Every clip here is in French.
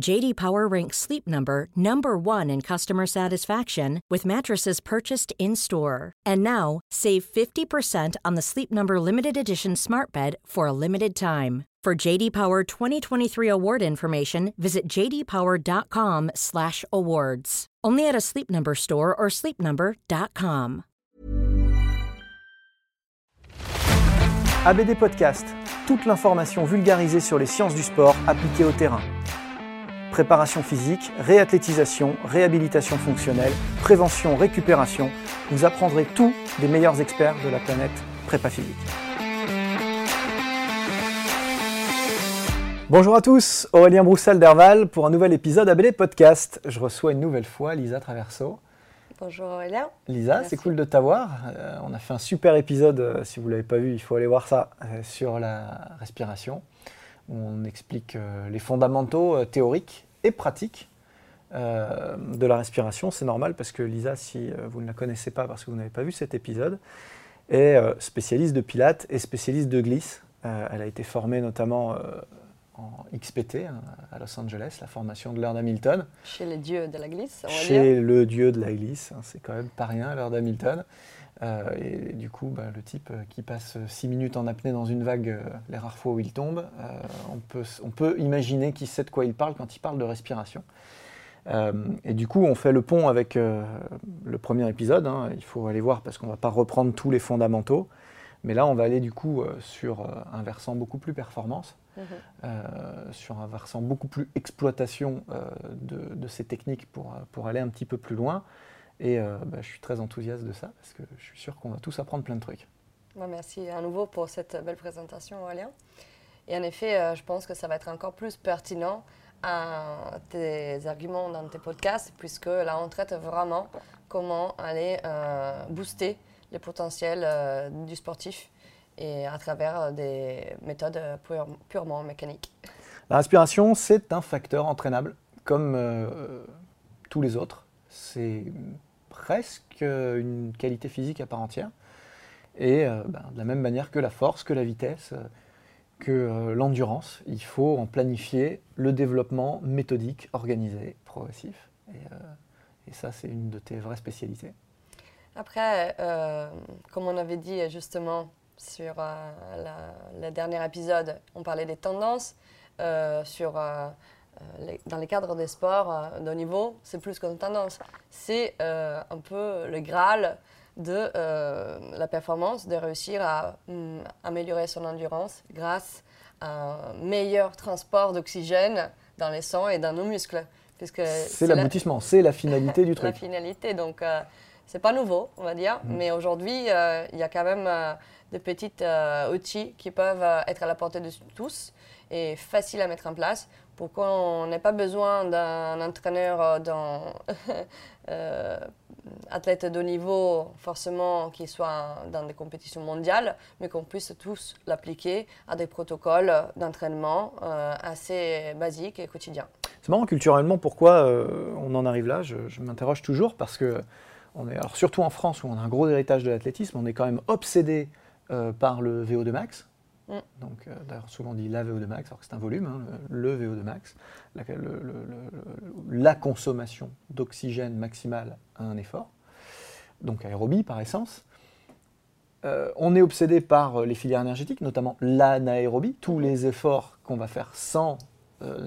JD Power ranks Sleep Number number 1 in customer satisfaction with mattresses purchased in-store. And now, save 50% on the Sleep Number limited edition Smart Bed for a limited time. For JD Power 2023 award information, visit jdpower.com/awards. Only at a Sleep Number store or sleepnumber.com. ABD Podcast, toute l'information vulgarisée sur les sciences du sport appliquées au terrain. Préparation physique, réathlétisation, réhabilitation fonctionnelle, prévention, récupération, vous apprendrez tout des meilleurs experts de la planète prépa physique. Bonjour à tous, Aurélien Broussel d'Herval pour un nouvel épisode ABD Podcast. Je reçois une nouvelle fois Lisa Traverso. Bonjour Aurélien. Lisa, c'est cool de t'avoir. Euh, on a fait un super épisode, euh, si vous ne l'avez pas vu, il faut aller voir ça, euh, sur la respiration. On explique les fondamentaux théoriques et pratiques de la respiration. C'est normal parce que Lisa, si vous ne la connaissez pas parce que vous n'avez pas vu cet épisode, est spécialiste de pilates et spécialiste de glisse. elle a été formée notamment en XPT hein, à Los Angeles, la formation de Lord Hamilton. Chez les dieux de la glisse, on va Chez le dieu de la glisse, hein, c'est quand même pas rien, Lord Hamilton. Euh, et, du coup, bah, le type euh, qui passe 6 minutes en apnée dans une vague, euh, les rares fois où il tombe, on, peut, on peut imaginer qu'il sait de quoi il parle quand il parle de respiration. et du coup, on fait le pont avec le premier épisode. Hein. il faut aller voir parce qu'on ne va pas reprendre tous les fondamentaux. Mais là, on va aller du coup sur un versant beaucoup plus performance. Euh, sur un versant beaucoup plus exploitation euh, de, ces techniques pour, pour aller un petit peu plus loin. Et euh, bah, je suis très enthousiaste de ça parce que je suis sûr qu'on va tous apprendre plein de trucs. merci à nouveau pour cette belle présentation, Aurélien. Et en effet, je pense que ça va être encore plus pertinent à tes arguments dans tes podcasts, puisque là, on traite vraiment comment aller booster les potentiels du sportif et à travers euh, des méthodes euh, purement mécaniques. La respiration, c'est un facteur entraînable, comme euh, tous les autres. C'est presque une qualité physique à part entière. Et ben, de la même manière que la force, que la vitesse, que l'endurance, il faut en planifier le développement méthodique, organisé, progressif. Et, ça, c'est une de tes vraies spécialités. Après, comme on avait dit justement sur euh, le dernier épisode, on parlait des tendances. Euh, sur, euh, dans les cadres des sports de haut niveau, c'est plus qu'une tendance. C'est un peu le Graal de la performance, de réussir à mm, améliorer son endurance grâce à un meilleur transport d'oxygène dans les sangs et dans nos muscles. C'est l'aboutissement, c'est la finalité du truc. La finalité, donc c'est pas nouveau, on va dire, mm. mais aujourd'hui, il y a quand même de petits euh, outils qui peuvent euh, être à la portée de tous et faciles à mettre en place pour qu'on n'ait pas besoin d'un entraîneur euh, d'un athlète de niveau forcément qui soit dans des compétitions mondiales, mais qu'on puisse tous l'appliquer à des protocoles d'entraînement assez basiques et quotidiens. C'est marrant culturellement pourquoi on en arrive là, je, je m'interroge toujours parce que on est, alors surtout en France où on a un gros héritage de l'athlétisme, on est quand même obsédé euh, par le VO2 max. Mm. Donc, euh, d'ailleurs, souvent on dit la VO2 max, alors que c'est un volume, hein, le, VO2 max, la, la consommation d'oxygène maximale à un effort, donc aérobie par essence. euh, on est obsédé par les filières énergétiques, notamment l'anaérobie, tous les efforts qu'on va faire sans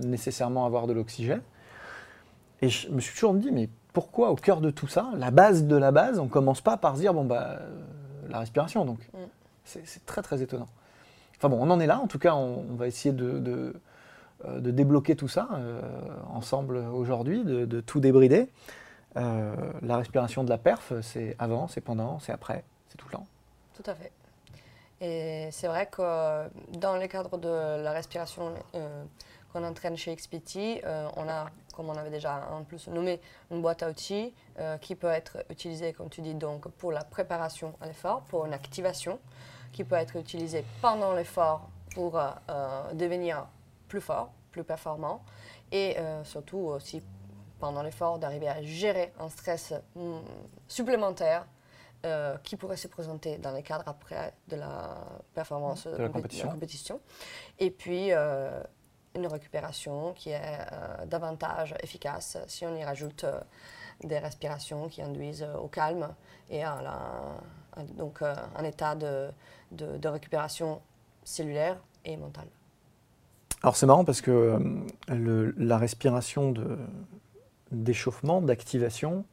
nécessairement avoir de l'oxygène. Et je me suis toujours dit, mais pourquoi au cœur de tout ça, la base de la base, on ne commence pas par se dire, bon, bah, la respiration, donc. Mm. C'est très, très étonnant. Enfin bon, on en est là. En tout cas, on, va essayer de, euh, débloquer tout ça euh, ensemble aujourd'hui, de, tout débrider. Euh, la respiration de la perf, c'est avant, c'est pendant, c'est après, c'est tout le temps. Tout à fait. Et c'est vrai que dans le cadre de la respiration qu'on entraîne chez XPT, on a, comme on avait déjà en plus nommé, une boîte à outils qui peut être utilisée, comme tu dis, donc pour la préparation à l'effort, pour une activation qui peut être utilisé pendant l'effort pour euh, euh, devenir plus fort, plus performant, et euh, surtout aussi pendant l'effort d'arriver à gérer un stress mm, supplémentaire qui pourrait se présenter dans les cadres après de la performance de la compétition. compétition. Et puis une récupération qui est davantage efficace si on y rajoute des respirations qui induisent au calme et à la, donc un état de, de, récupération cellulaire et mentale. Alors c'est marrant parce que euh, la respiration d'échauffement, d'activation,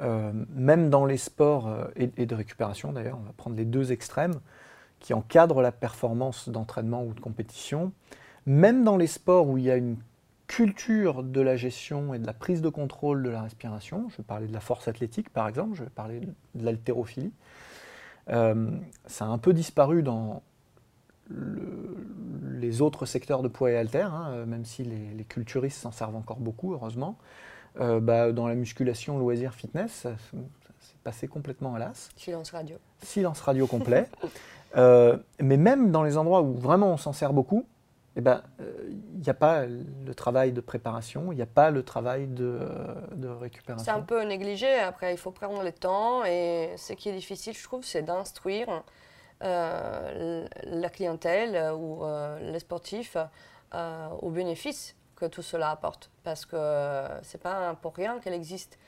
euh, même dans les sports euh, et, de récupération d'ailleurs, on va prendre les deux extrêmes qui encadrent la performance d'entraînement ou de compétition, même dans les sports où il y a une culture de la gestion et de la prise de contrôle de la respiration, je vais parler de la force athlétique par exemple, je vais parler de l'haltérophilie, euh, ça a un peu disparu dans les autres secteurs de poids et halter, hein, euh, même si les, culturistes s'en servent encore beaucoup, heureusement. Euh, bah, dans la musculation, loisir, fitness, ça, s'est passé complètement à l'as. Silence radio. Silence radio complet. mais même dans les endroits où vraiment on s'en sert beaucoup, eh ben, n'y a pas le travail de préparation, il n'y a pas le travail de, de récupération. C'est un peu négligé, après il faut prendre le temps et ce qui est difficile je trouve c'est d'instruire euh, la clientèle ou euh, les sportifs euh, aux bénéfices que tout cela apporte parce que c'est pas pour rien qu'elle existe.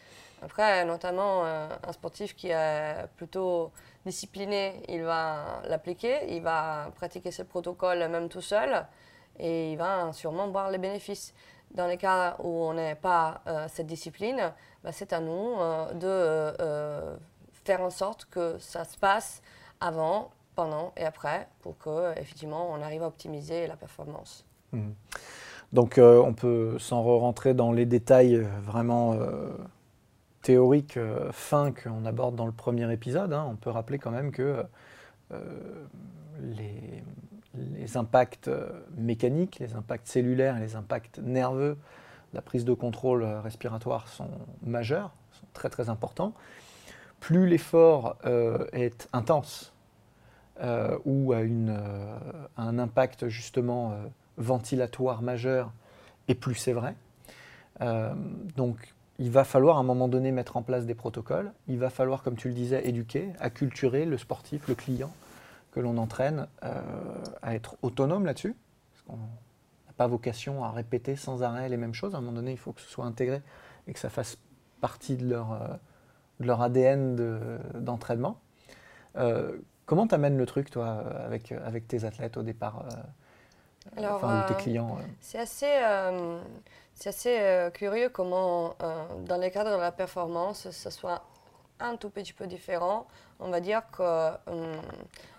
Après, notamment un sportif qui est plutôt discipliné, il va l'appliquer, il va pratiquer ce protocole même tout seul et il va sûrement voir les bénéfices. Dans les cas où on n'est pas euh, cette discipline, bah, c'est à nous euh, de euh, faire en sorte que ça se passe avant, pendant et après pour que effectivement on arrive à optimiser la performance. Mmh. Donc on peut sans rentrer dans les détails vraiment théoriques fins qu'on aborde dans le premier épisode. Hein. on peut rappeler quand même que les les impacts euh, mécaniques, les impacts cellulaires les impacts nerveux la prise de contrôle euh, respiratoire sont majeurs, sont très très importants. Plus l'effort euh, est intense ou a, un impact justement ventilatoire majeur, et plus c'est vrai. donc il va falloir à un moment donné mettre en place des protocoles, il va falloir, comme tu le disais, éduquer, acculturer le sportif, le client que l'on entraîne euh, à être autonome là-dessus. Parce qu'on n'a pas vocation à répéter sans arrêt les mêmes choses. À un moment donné, il faut que ce soit intégré et que ça fasse partie de leur, euh, leur ADN d'entraînement. euh, comment t'amènes le truc, toi, avec, avec tes athlètes au départ enfin, ou tes clients C'est assez, c'est assez curieux comment, dans les cadres de la performance, ça soit un tout petit peu différent. On va dire que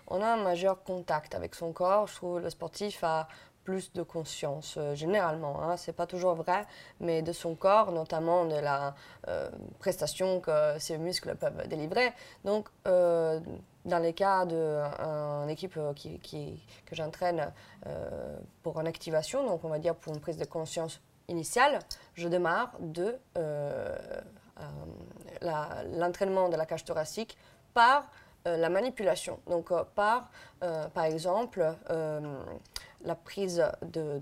on a un majeur contact avec son corps. Je trouve le sportif a plus de conscience, euh, généralement. Hein. Ce n'est pas toujours vrai, mais de son corps, notamment de la euh, prestation que ses muscles peuvent délivrer. Donc, euh, dans les cas d'une équipe qui, que j'entraîne pour une activation, donc on va dire pour une prise de conscience initiale, je démarre de l'entraînement de la cage thoracique par la manipulation. Donc, euh, par, euh, par exemple, la prise de,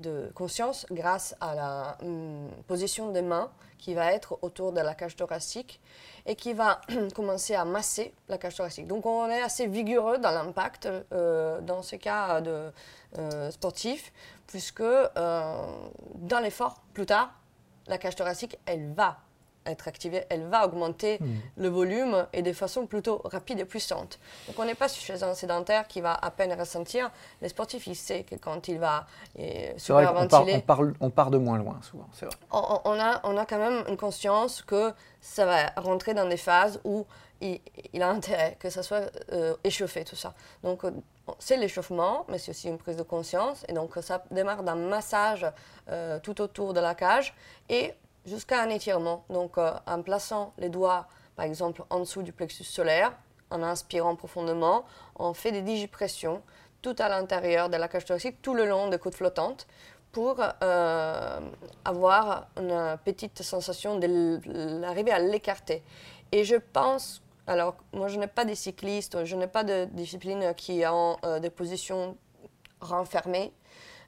de, conscience grâce à la hum, position des mains qui va être autour de la cage thoracique et qui va commencer à masser la cage thoracique. Donc, on est assez vigoureux dans l'impact dans ce cas de sportif, puisque dans l'effort, plus tard, la cage thoracique, elle va être activée, elle va augmenter Hmm. le volume et de façon plutôt rapide et puissante. Donc on n'est pas chez un sédentaire qui va à peine ressentir. Les sportifs, il sait que quand il va part, superventiler, on, parle- on part de moins loin souvent, c'est vrai. on, on a, on a quand même une conscience que ça va rentrer dans des phases où il, il a intérêt que ça soit euh, échauffé, tout ça. Donc, euh, c'est l'échauffement, mais c'est aussi une prise de conscience. Et donc, ça démarre d'un massage euh, tout autour de la cage et jusqu'à un étirement. Donc, euh, en plaçant les doigts, par exemple, en dessous du plexus solaire, en inspirant profondément, on fait des digipressions tout à l'intérieur de la cage thoracique, tout le long des côtes flottantes pour euh, avoir une petite sensation d'arriver à l'écarter. Et je pense, alors moi je n'ai pas des cyclistes, je n'ai pas de discipline qui ont euh, des positions renfermées,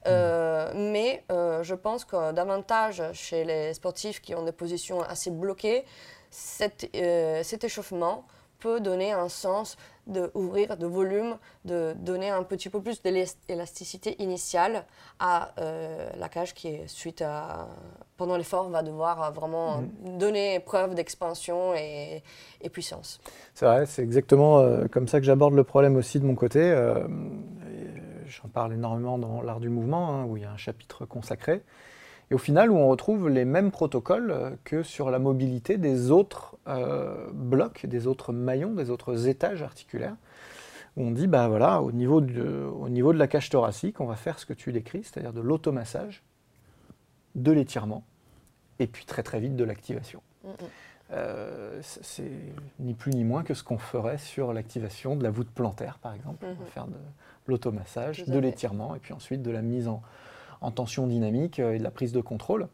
euh, mais euh, je pense que davantage chez les sportifs qui ont des positions assez bloquées, cet, euh, cet échauffement peut donner un sens de ouvrir de volume, de donner un petit peu plus d'élasticité initiale à la cage qui suite à pendant l'effort va devoir vraiment donner preuve d'expansion et, et puissance. C'est vrai, c'est exactement comme ça que j'aborde le problème aussi de mon côté. J'en parle énormément dans l'art du mouvement, hein, où il y a un chapitre consacré. Et au final, où on retrouve les mêmes protocoles euh, que sur la mobilité des autres euh, blocs, des autres maillons, des autres étages articulaires. Où on dit, bah voilà, au niveau, de, au niveau de la cage thoracique, on va faire ce que tu décris, c'est-à-dire de l'automassage, de l'étirement, et puis très très vite de l'activation. Mm, mm. Euh, c'est ni plus ni moins que ce qu'on ferait sur l'activation de la voûte plantaire, par exemple. On va faire de l'automassage, de l'étirement, et puis ensuite de la mise en, en tension dynamique euh, et de la prise de contrôle.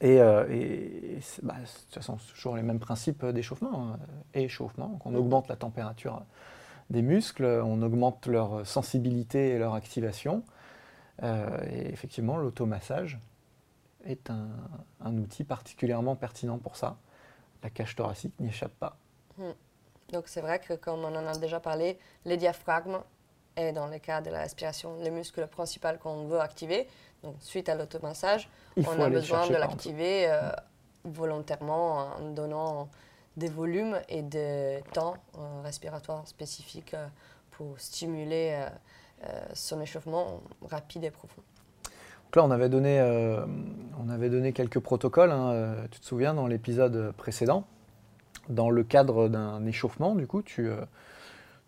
Et, euh, et- bah, de toute façon, c'est toujours les mêmes principes d'échauffement hein, et échauffement. Donc on augmente la température des muscles, on augmente leur sensibilité et leur activation. Euh, et effectivement, l'automassage est un, un outil particulièrement pertinent pour ça. La cage thoracique n'y échappe pas. Donc c'est vrai que comme on en a déjà parlé, le diaphragme est dans le cas de la respiration le muscle principal qu'on veut activer. Donc suite à l'automassage, on a besoin de l'activer euh, volontairement en donnant des volumes et des temps euh, respiratoires spécifiques euh, pour stimuler son échauffement rapide et profond. Donc là, on avait donné, on avait donné quelques protocoles, hein, tu te souviens, dans l'épisode précédent. Dans le cadre d'un échauffement, du coup, tu,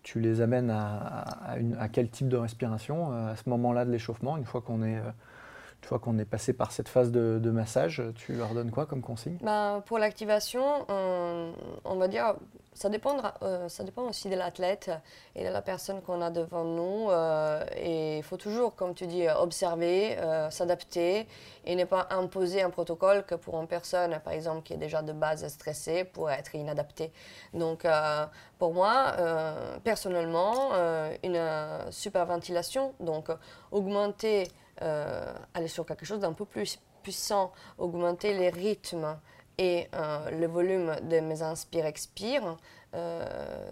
tu les amènes à, quel type de respiration euh, à ce moment-là de l'échauffement, une fois qu'on est, euh, passé par cette phase de, massage, tu leur donnes quoi comme consigne? Ben, pour l'activation, on, va dire, ça, euh, ça dépend aussi de l'athlète et de la personne qu'on a devant nous. Il faut toujours, comme tu dis, observer, euh, s'adapter et ne pas imposer un protocole que pour une personne, par exemple, qui est déjà de base stressée, pourrait être inadapté. Donc, euh, pour moi, euh, personnellement, une superventilation, donc augmenter, aller sur quelque chose d'un peu plus puissant, augmenter les rythmes et le volume de mes inspire-expire, euh,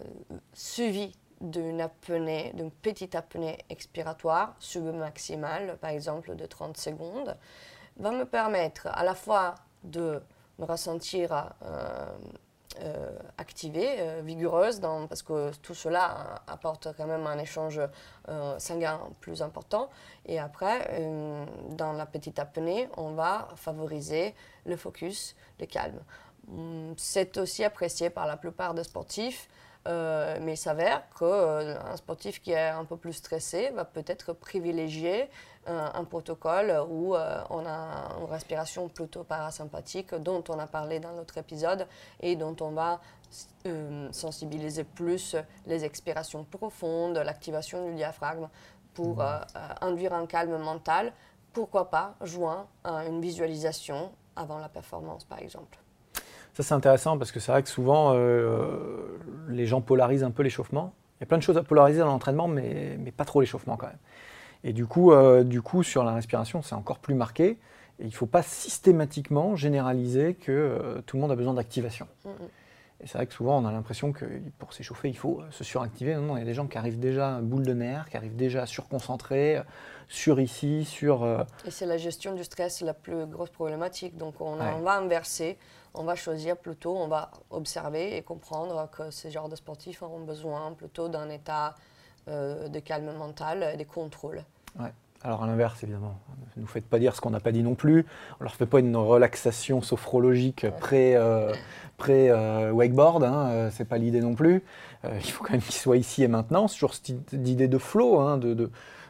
suivi d'une apnée, d'une petite apnée expiratoire submaximale, par exemple de 30 secondes, va me permettre à la fois de me ressentir euh, euh, activée, euh, vigoureuse, parce que tout cela apporte quand même un échange sanguin plus important. Et après, dans la petite apnée, on va favoriser le focus, le calme. Hum, C'est aussi apprécié par la plupart des sportifs, euh, mais il s'avère qu'un sportif qui est un peu plus stressé va peut-être privilégier euh, un protocole où euh, on a une respiration plutôt parasympathique dont on a parlé dans l'autre épisode et dont on va euh, sensibiliser plus les expirations profondes, l'activation du diaphragme pour euh, euh, induire un calme mental, pourquoi pas joint à une visualisation avant la performance par exemple. Ça, c'est intéressant parce que c'est vrai que souvent, euh, les gens polarisent un peu l'échauffement. Il y a plein de choses à polariser dans l'entraînement, mais, mais pas trop l'échauffement quand même. Et du coup, euh, du coup, sur la respiration, c'est encore plus marqué. Et il ne faut pas systématiquement généraliser que euh, tout le monde a besoin d'activation. Mm, mm. Et c'est vrai que souvent, on a l'impression que pour s'échauffer, il faut se suractiver. Non, non, il y a des gens qui arrivent déjà boule de nerfs, qui arrivent déjà surconcentrés, sur ici, sur. Euh, Et c'est la gestion du stress la plus grosse problématique. Donc on, va inverser, on va choisir plutôt, on va observer et comprendre que ces genres de sportifs ont besoin plutôt d'un état euh, de calme mental et de contrôle. Ouais. Alors à l'inverse, évidemment, ne nous faites pas dire ce qu'on n'a pas dit non plus. On leur fait pas une relaxation sophrologique pré, euh, pré wakeboard, hein, c'est pas l'idée non plus. il faut quand même qu'ils soient ici et maintenant. C'est toujours cette idée de flow, hein, de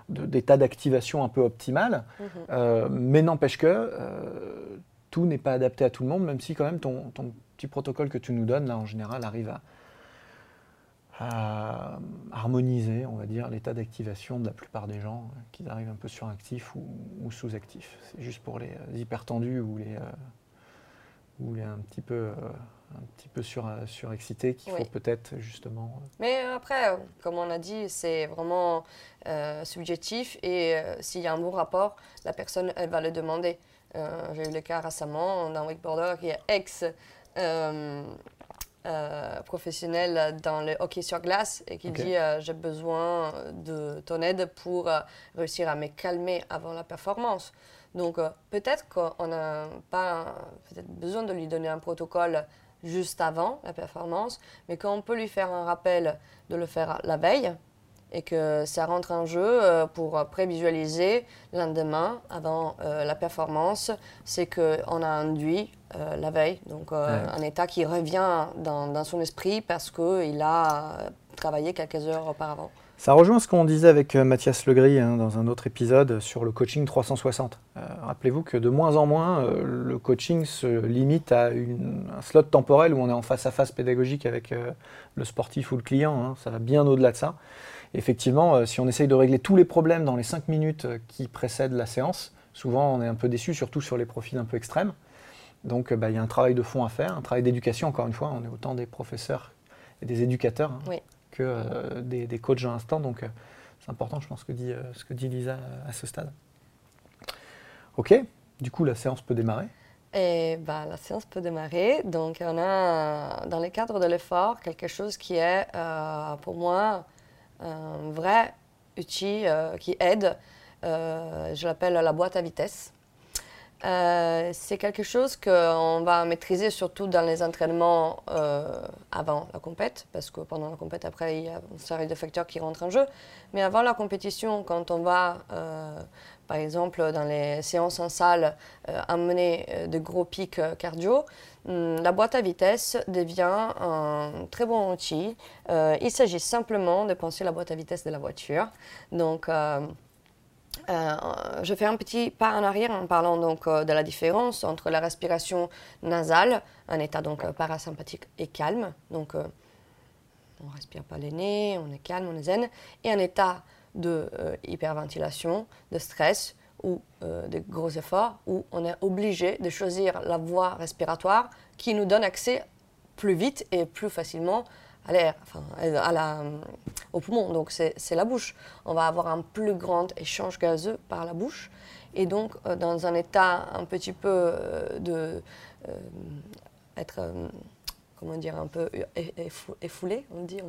d'état d'activation un peu optimal. Mhm. Euh, mais n'empêche que euh, tout n'est pas adapté à tout le monde, même si quand même ton, petit protocole que tu nous donnes, là, en général, arrive à, harmoniser, on va dire, l'état d'activation de la plupart des gens, euh, qu'ils arrivent un peu suractifs ou, ou sous-actifs. C'est juste pour les hypertendus ou les, ou les un petit peu un petit peu sur, euh, surexcité qu'il faut peut-être justement. Euh, Mais après, euh, comme on a dit, c'est vraiment subjectif et s'il y a un bon rapport, la personne, elle va le demander. J'ai eu le cas récemment d'un wakeboarder qui est ex. professionnel dans le hockey sur glace et qui dit j'ai besoin de ton aide pour réussir à me calmer avant la performance. Donc peut-être qu'on n'a pas besoin de lui donner un protocole juste avant la performance, mais quand on peut lui faire un rappel de le faire la veille et que ça rentre en jeu euh, pour prévisualiser le lendemain avant euh, la performance, c'est qu'on a induit euh, la veille, donc un état qui revient dans, dans son esprit parce qu'il a travaillé quelques heures auparavant. Ça rejoint ce qu'on disait avec euh, Mathias Legris hein, dans un autre épisode sur le coaching 360. Euh, rappelez-vous que de moins en moins, euh, le coaching se limite à un slot temporel où on est en face à face pédagogique avec le sportif ou le client. Hein. ça va bien au-delà de ça. Effectivement, si on essaye de régler tous les problèmes dans les 5 minutes qui précèdent la séance, souvent on est un peu déçu, surtout sur les profils un peu extrêmes. Donc bah, il y a un travail de fond à faire, un travail d'éducation, encore une fois. On est autant des professeurs et des éducateurs. Hein. Oui que euh, des, coachs à l'instant. Donc euh, c'est important, je pense, ce que dit, euh, ce que dit Lisa à ce stade. Ok, du coup la séance peut démarrer. Et bah, la séance peut démarrer. Donc, on a dans le cadre de l'effort quelque chose qui est pour moi un vrai outil qui aide. je l'appelle la boîte à vitesse. Euh, c'est quelque chose qu'on va maîtriser surtout dans les entraînements euh, avant la compète, parce que pendant la compète, après, il y a une série de facteurs qui rentrent en jeu. Mais avant la compétition, quand on va, euh, par exemple, dans les séances en salle, amener de gros pics cardio, hum, la boîte à vitesse devient un très bon outil. il s'agit simplement de penser la boîte à vitesse de la voiture. Donc, euh, je fais un petit pas en arrière en parlant donc euh, de la différence entre la respiration nasale, un état donc euh, parasympathique et calme, donc on respire pas les nez, on est calme, on est zen, et un état de hyperventilation, de stress ou de gros efforts où on est obligé de choisir la voie respiratoire qui nous donne accès plus vite et plus facilement à l'air, enfin, à la, au poumon, donc c'est la bouche. On va avoir un plus grand échange gazeux par la bouche. Et donc, euh, dans un état un petit peu euh, de. Euh, être. comment dire, un peu effoulé, on dit.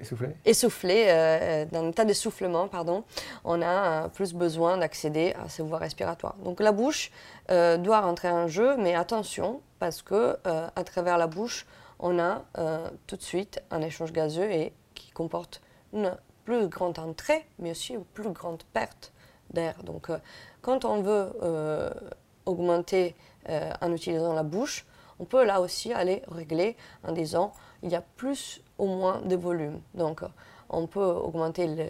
essoufflé Essoufflé, dans un état d'essoufflement, pardon, on a plus besoin d'accéder à ces voies respiratoires. Donc la bouche doit rentrer en jeu, mais attention, parce que à travers la bouche, on a euh, tout de suite un échange gazeux et qui comporte une plus grande entrée, mais aussi une plus grande perte d'air. Donc, euh, quand on veut euh, augmenter en utilisant la bouche, on peut là aussi aller régler en disant il y a plus ou moins de volume. Donc, on peut augmenter la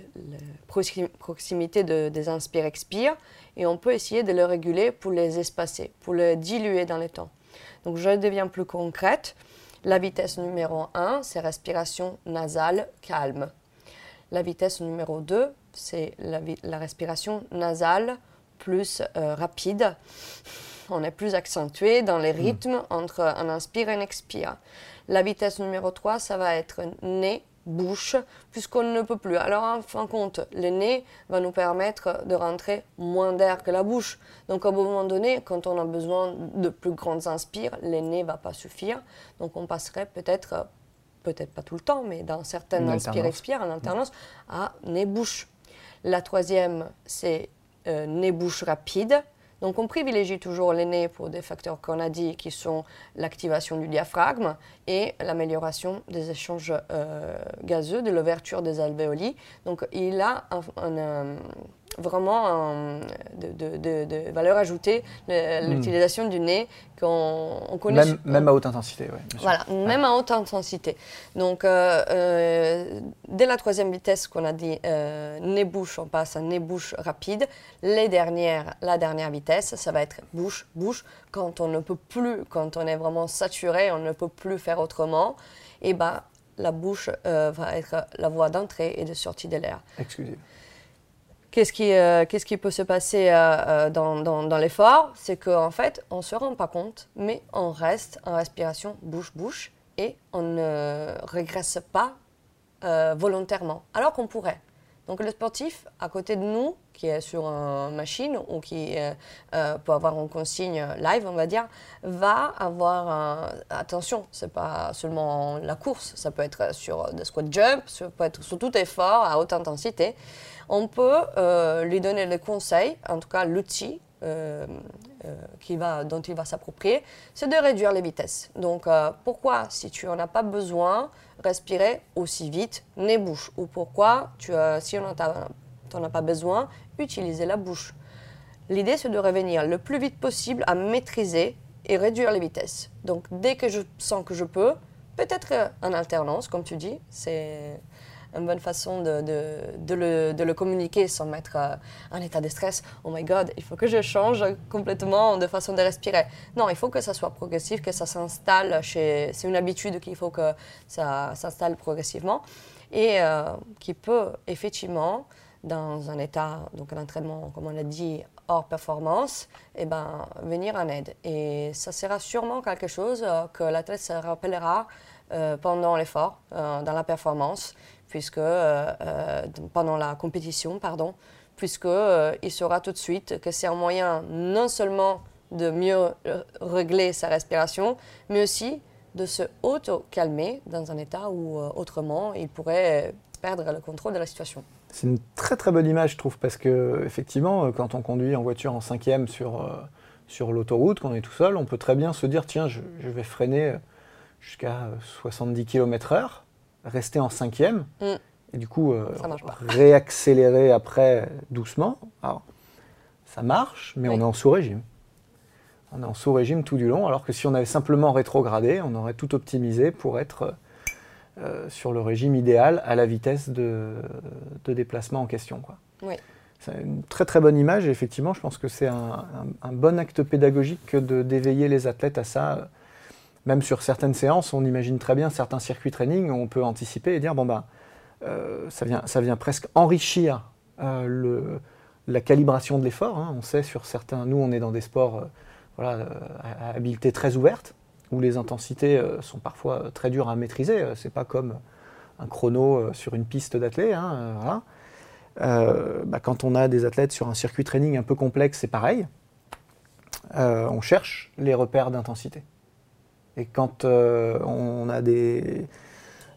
proximité des inspire-expire et on peut essayer de le réguler pour les espacer, pour le diluer dans le temps. Donc, je deviens plus concrète. La vitesse numéro 1, c'est respiration nasale calme. La vitesse numéro 2, c'est la, respiration nasale plus euh, rapide. On est plus accentué dans les hmm. rythmes entre un inspire et un expire. La vitesse numéro 3, ça va être nez bouche, puisqu'on ne peut plus. Alors, en fin de compte, le nez va nous permettre de rentrer moins d'air que la bouche. Donc, à un moment donné, quand on a besoin de plus grandes inspires, le nez ne va pas suffire. Donc, on passerait peut-être, peut-être pas tout le temps, mais dans certaines inspires-expires, en alternance, à nez-bouche. La troisième, c'est euh, nez-bouche rapide. Donc on privilégie toujours nez pour des facteurs qu'on a dit qui sont l'activation du diaphragme et l'amélioration des échanges euh, gazeux, de l'ouverture des alvéolis. Donc il a un, un, vraiment de, de, valeur ajoutée hmm. l'utilisation du nez qu'on connaît. Même, même, à haute intensité, oui. Voilà, même à haute intensité. Donc, euh, euh, dès la troisième vitesse qu'on a dit euh, nez-bouche, on passe à nez-bouche rapide. Les dernières, la dernière vitesse, ça va être bouche-bouche. Quand on ne peut plus, quand on est vraiment saturé, on ne peut plus faire autrement, et eh ben la bouche va être la voie d'entrée et de sortie de l'air. Excusez. Qu'est-ce qui, euh, qu'est-ce qui peut se passer euh, euh, dans, dans, l'effort? C'est qu'en fait, on ne se rend pas compte, mais on reste en respiration bouche-bouche et on ne régresse pas volontairement, alors qu'on pourrait. Donc le sportif, à côté de nous, qui est sur une machine ou qui peut avoir une consigne live, on va dire, va avoir un... attention, c'est pas seulement la course, ça peut être sur des squat jump, ça peut être sur tout effort à haute intensité. On peut euh, lui donner le conseil, en tout cas l'outil euh, euh, va, dont il va s'approprier, c'est de réduire les vitesses. Donc pourquoi, si tu n'en as pas besoin, respirer aussi vite, nez bouche Ou pourquoi, tu, si on n'en as pas besoin, utiliser la bouche? L'idée, c'est de revenir le plus vite possible à maîtriser et réduire les vitesses. Donc dès que je sens que je peux, peut-être en alternance, comme tu dis, c'est une bonne façon de, le, communiquer sans mettre euh, en état de stress. Oh my God, il faut que je change complètement de façon de respirer. Non, il faut que ça soit progressif, que ça s'installe chez... C'est une habitude qu'il faut que ça s'installe progressivement et euh, qui peut effectivement, dans un état, donc un entraînement, comme on l'a dit, hors performance, eh ben, venir en aide. Et ça sera sûrement quelque chose euh, que l'athlète se rappellera pendant l'effort, dans la performance, puisque euh, euh, pendant la compétition, pardon, euh, il saura tout de suite que c'est un moyen non seulement de mieux régler sa respiration, mais aussi de se auto-calmer dans un état où autrement il pourrait perdre le contrôle de la situation. C'est une très très bonne image, je trouve, parce que effectivement, quand on conduit en voiture en cinquième sur, sur l'autoroute, quand on est tout seul, on peut très bien se dire tiens, je, je vais freiner jusqu'à 70 km/h rester en cinquième mm. et du coup euh, réaccélérer après doucement. Alors, ça marche, mais on est en sous-régime. On est en sous-régime tout du long, alors que si on avait simplement rétrogradé, on aurait tout optimisé pour être euh, sur le régime idéal à la vitesse de, déplacement en question. Quoi. C'est une très très bonne image et effectivement, je pense que c'est un, un, bon acte pédagogique que d'éveiller les athlètes à ça même sur certaines séances, on imagine très bien certains circuits training on peut anticiper et dire bon ben ça, vient, ça vient presque enrichir euh, la calibration de l'effort. Hein. On sait sur certains, nous on est dans des sports euh, voilà, à, habileté très ouverte, où les intensités sont parfois très dures à maîtriser. C'est pas comme un chrono sur une piste d'athlète. Hein, bah, quand on a des athlètes sur un circuit training un peu complexe, c'est pareil. on cherche les repères d'intensité. Et quand euh, on a des,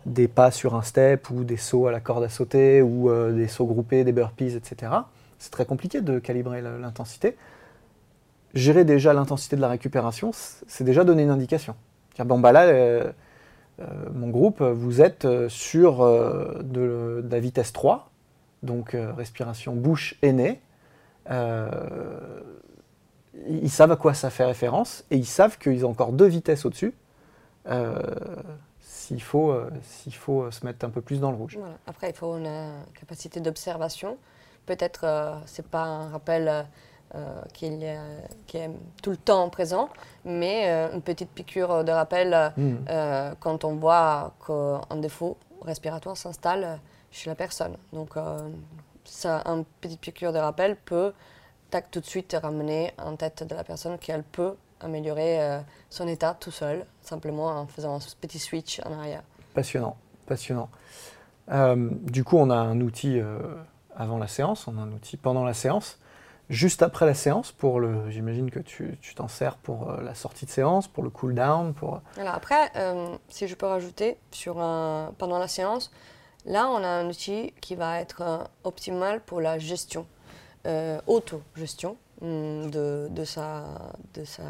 des pas sur un step ou des sauts à la corde à sauter ou euh, des sauts groupés, des burpees, etc., c'est très compliqué de calibrer l'intensité. Gérer déjà l'intensité de la récupération, c'est déjà donner une indication. Bon, bah là, euh, mon groupe, vous êtes sur de, la vitesse 3, donc respiration bouche et nez ils savent à quoi ça fait référence et ils savent qu'ils ont encore deux vitesses au-dessus. Euh, s'il faut, euh, s'il faut se mettre un peu plus dans le rouge. Après, il faut une capacité d'observation. Peut-être euh, c'est pas un rappel qui, est, tout le temps présent, mais une petite piqûre de rappel hmm. quand on voit qu'un défaut respiratoire s'installe chez la personne. Donc, ça, une petite piqûre de rappel peut tac, tout de suite ramener en tête de la personne qu'elle peut améliorer euh, son état tout seul, simplement en faisant un petit switch en arrière. Passionnant, passionnant. Euh, du coup, on a un outil euh, avant la séance, on a un outil pendant la séance. Juste après la séance, pour le, j'imagine que tu, t'en sers pour la sortie de séance, pour le cool down, pour. Alors après, si je peux rajouter sur pendant la séance, là on a un outil qui va être optimal pour la gestion, auto-gestion. Mm, de, sa,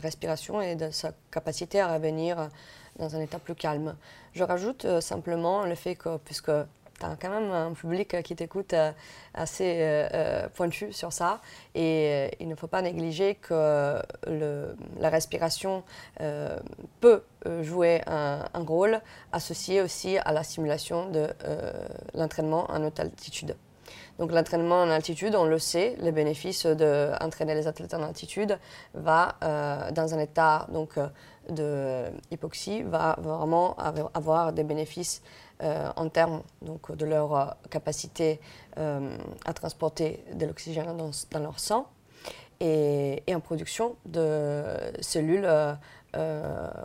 respiration et de sa capacité à revenir dans un état plus calme. Je rajoute euh, simplement le fait que, puisque tu as quand même un public qui t'écoute euh, assez euh, pointu sur ça, et il ne faut pas négliger que la respiration peut jouer un, un, rôle associé aussi à la simulation de l'entraînement en haute altitude. Donc l'entraînement en altitude, on le sait, les bénéfices d'entraîner les athlètes en altitude va euh, dans un état donc euh, de hypoxie va vraiment avoir des bénéfices euh, en termes de leur capacité à transporter de l'oxygène dans, leur sang et, en production de cellules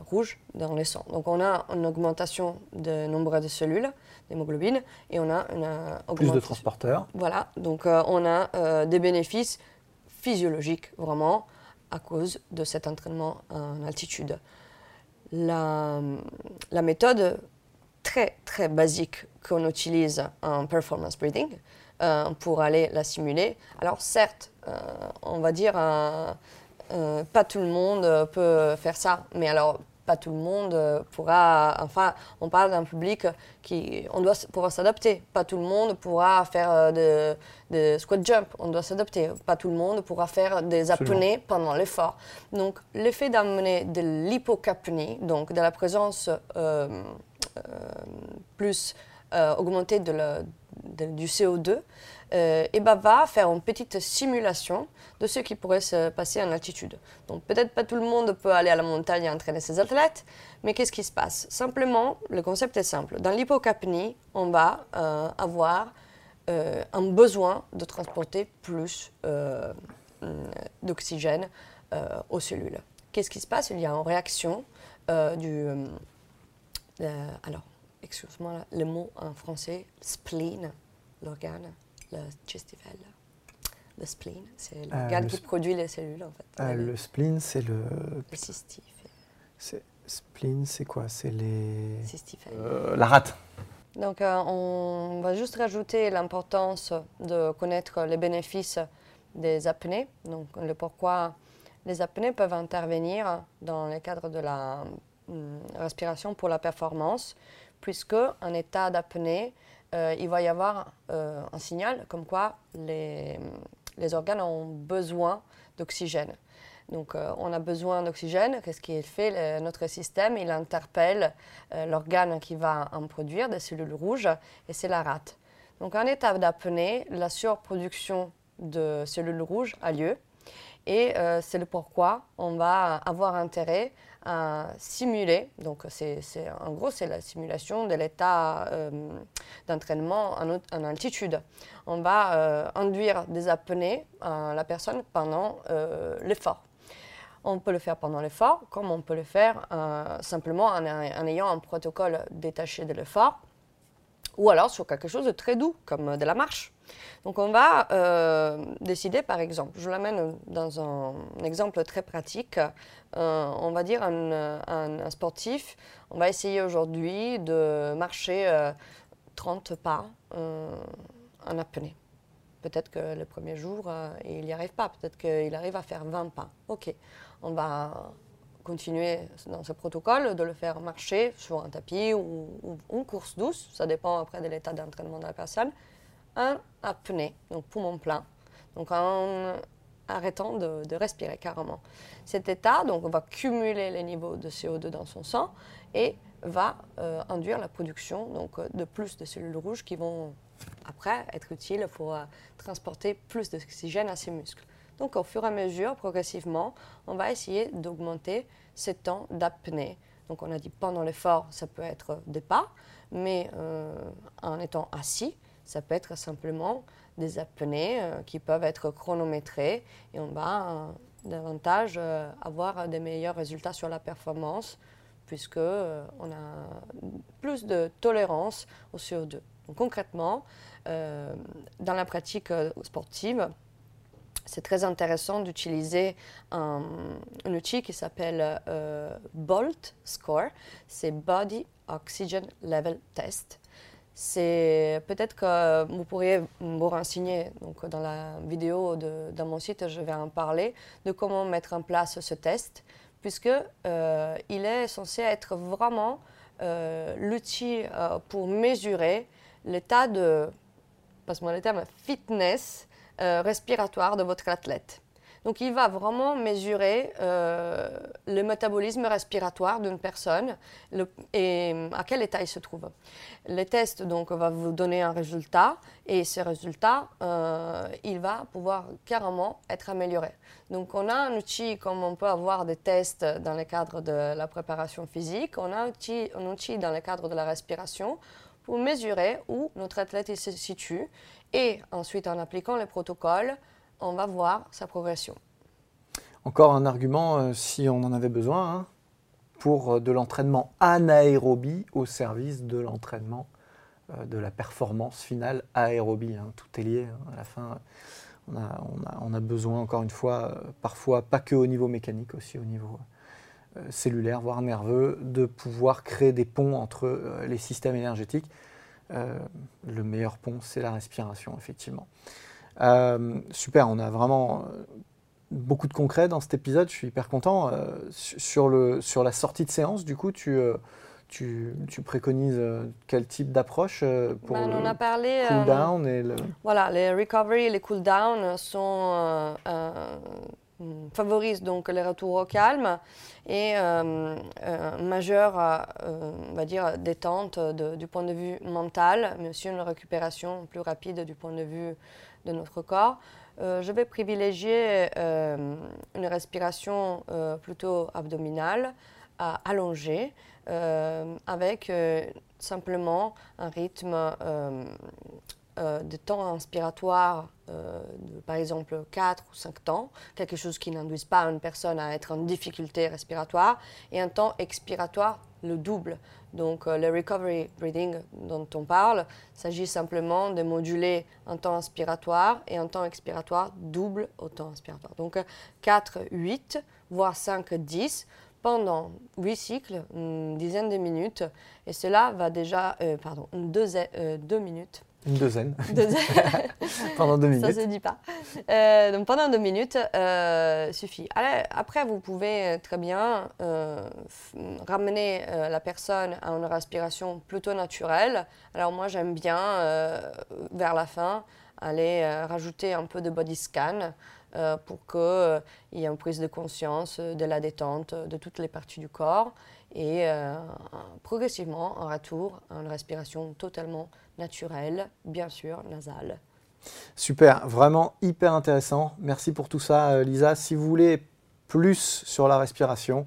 rouges dans le sang. Donc on a une augmentation de nombre de cellules d'hémoglobine et on a une augmentation. Plus de transporteurs. Voilà, donc euh, on a euh, des bénéfices physiologiques vraiment à cause de cet entraînement en altitude. La, la méthode très très basique qu'on utilise en performance breathing euh, pour aller la simuler. Alors certes, on va dire pas tout le monde peut faire ça, mais alors pas tout le monde euh, pourra, enfin, on parle d'un public qui, on doit pouvoir s'adapter. Pas tout le monde pourra faire euh, de, squat jump, on doit s'adapter. Pas tout le monde pourra faire des apnées pendant l'effort. Donc, l'effet d'amener de l'hypocapnie, donc de la présence euh, plus augmentée de du CO2, et ben, va faire une petite simulation de ce qui pourrait se passer en altitude. Donc peut-être pas tout le monde peut aller à la montagne et entraîner ses athlètes, mais qu'est-ce qui se passe? Simplement, le concept est simple. Dans l'hypocapnie, on va euh, avoir euh, un besoin de transporter plus euh, d'oxygène aux cellules. Qu'est-ce qui se passe? Il y a une réaction du... alors, excuse-moi, le mot en français, spleen, l'organe, le chestifel. Le spleen, c'est euh, l'organe qui produit les cellules en fait. Euh, le spleen, c'est le. Le cystif. Spleen, c'est quoi? C'est les. Euh, la rate. Donc, on va juste rajouter l'importance de connaître les bénéfices des apnées. Donc, le pourquoi les apnées peuvent intervenir dans le cadre de la hum, respiration pour la performance, puisque un état d'apnée, il va y avoir un signal comme quoi les, organes ont besoin d'oxygène. Donc, euh, on a besoin d'oxygène. Qu'est-ce qu'il fait? Notre système, il interpelle euh, l'organe qui va en produire, des cellules rouges, et c'est la rate. Donc, en état d'apnée, la surproduction de cellules rouges a lieu. Et euh, c'est pourquoi on va avoir intérêt simuler, donc c'est, en gros c'est la simulation de l'état euh, d'entraînement en, altitude. On va euh, induire des apnées à la personne pendant l'effort. On peut le faire pendant l'effort, comme on peut le faire simplement en, ayant un protocole détaché de l'effort, ou alors sur quelque chose de très doux, comme de la marche. Donc on va euh, décider par exemple, je l'amène dans un, exemple très pratique, euh, on va dire un, sportif, on va essayer aujourd'hui de marcher 30 euh, pas en apnée. Peut-être que le premier jour, il n'y arrive pas, peut-être qu'il arrive à faire 20 pas. Ok, on va continuer dans ce protocole, de le faire marcher sur un tapis ou, ou une course douce, ça dépend après de l'état d'entraînement de la personne un apnée, donc poumon plein, donc en arrêtant de, respirer carrément. Cet état, donc, va cumuler les niveaux de CO2 dans son sang et va euh, induire la production donc, de plus de cellules rouges qui vont après être utiles pour euh, transporter plus d'oxygène à ses muscles. Donc au fur et à mesure, progressivement, on va essayer d'augmenter ce temps d'apnée. Donc on a dit pendant l'effort, ça peut être des pas, mais euh, en étant assis, ça peut être simplement des apnées euh, qui peuvent être chronométrées et on va euh, davantage avoir des meilleurs résultats sur la performance puisque on a plus de tolérance au CO2. Donc, concrètement, dans la pratique sportive, c'est très intéressant d'utiliser un, outil qui s'appelle BOLT Score. C'est Body Oxygen Level Test. C'est peut-être que vous pourriez vous renseigner. Donc, dans la vidéo de, dans mon site, je vais en parler de comment mettre en place ce test, puisque euh, il est censé être vraiment euh, l'outil euh, pour mesurer l'état de, passe-moi le terme, fitness respiratoire de votre athlète. Donc il va vraiment mesurer euh, le métabolisme respiratoire d'une personne et à quel état il se trouve. Le test donc, va vous donner un résultat et ce résultat, euh, il va pouvoir carrément être amélioré. Donc on a un outil comme on peut avoir des tests dans le cadre de la préparation physique, on a un outil, un outil dans le cadre de la respiration pour mesurer où notre athlète se situe et ensuite en appliquant les protocoles, on va voir sa progression. Encore un argument, euh, si on en avait besoin, hein, pour euh, de l'entraînement anaérobie au service de l'entraînement euh, de la performance finale aérobie. Hein. Tout est lié. Hein. À la fin, on a, besoin, encore une fois, parfois pas que au niveau mécanique, aussi au niveau cellulaire, voire nerveux, de pouvoir créer des ponts entre les systèmes énergétiques. le meilleur pont, c'est la respiration, effectivement. Euh, super, on a vraiment euh, beaucoup de concret dans cet épisode. Je suis hyper content. Euh, sur, le, sur la sortie de séance, du coup, tu, tu, tu préconises quel type d'approche pour ben, le on a parlé, cool down et le... Voilà, les recovery et les cool down sont favorisent donc les retours au calme et euh, majeure, on va dire, détente du point de vue mental, mais aussi une récupération plus rapide du point de vue de notre corps. Euh, je vais privilégier euh, une respiration euh, plutôt abdominale, allongée, avec simplement un rythme de temps inspiratoire, de, par exemple 4 ou 5 temps, quelque chose qui n'induise pas une personne à être en difficulté respiratoire, et un temps expiratoire le double. Donc euh, le recovery breathing dont on parle s'agit simplement de moduler un temps inspiratoire et un temps expiratoire double au temps inspiratoire. Donc 4, 8, voire 5, 10 pendant 8 cycles, une dizaine de minutes. Et cela va déjà, euh, pardon, deux, euh, deux minutes une douzaine. pendant deux minutes. Ça se dit pas. Euh, donc pendant deux minutes euh, suffit. après, vous pouvez euh, très bien ramener la personne à une respiration plutôt naturelle. Alors moi, j'aime bien, vers la fin, aller rajouter un peu de body scan pour qu'il y ait une prise de conscience de la détente de toutes les parties du corps et progressivement un retour à une respiration totalement naturel, bien sûr, nasal. Super, vraiment hyper intéressant. Merci pour tout ça, euh, Lisa. Si vous voulez plus sur la respiration,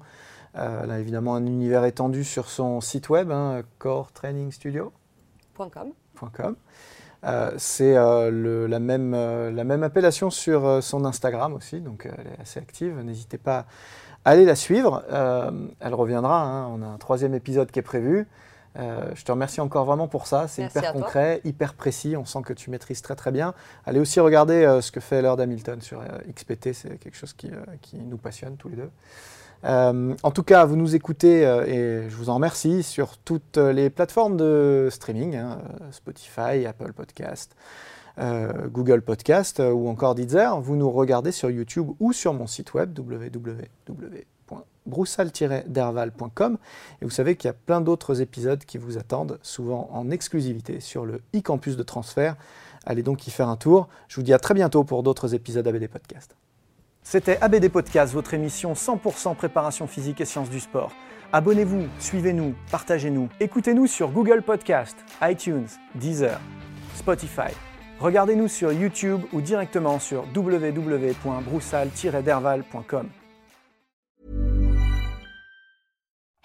euh, elle a évidemment un univers étendu sur son site web, hein, coretrainingstudio.com. Euh, c'est la, même, la même appellation sur son Instagram aussi, donc elle est assez active. N'hésitez pas à aller la suivre. elle reviendra, hein. on a un troisième épisode qui est prévu. Euh, je te remercie encore vraiment pour ça. C'est hyper concret, hyper précis. On sent que tu maîtrises très très bien. Allez aussi regarder euh, ce que fait Lord Hamilton sur euh, XPT. C'est quelque chose qui, nous passionne tous les deux. en tout cas, vous nous écoutez et je vous en remercie sur toutes les plateformes de streaming, hein, Spotify, Apple Podcast, Google Podcast ou encore Deezer. Vous nous regardez sur YouTube ou sur mon site web www broussal-derval.com. Et vous savez qu'il y a plein d'autres épisodes qui vous attendent, souvent en exclusivité, sur le e-campus de transfert. Allez donc y faire un tour. Je vous dis à très bientôt pour d'autres épisodes ABD Podcast. C'était ABD Podcast, votre émission 100% préparation physique et sciences du sport. Abonnez-vous, suivez-nous, partagez-nous. Écoutez-nous sur Google Podcast, iTunes, Deezer, Spotify. Regardez-nous sur YouTube ou directement sur www.broussal-derval.com.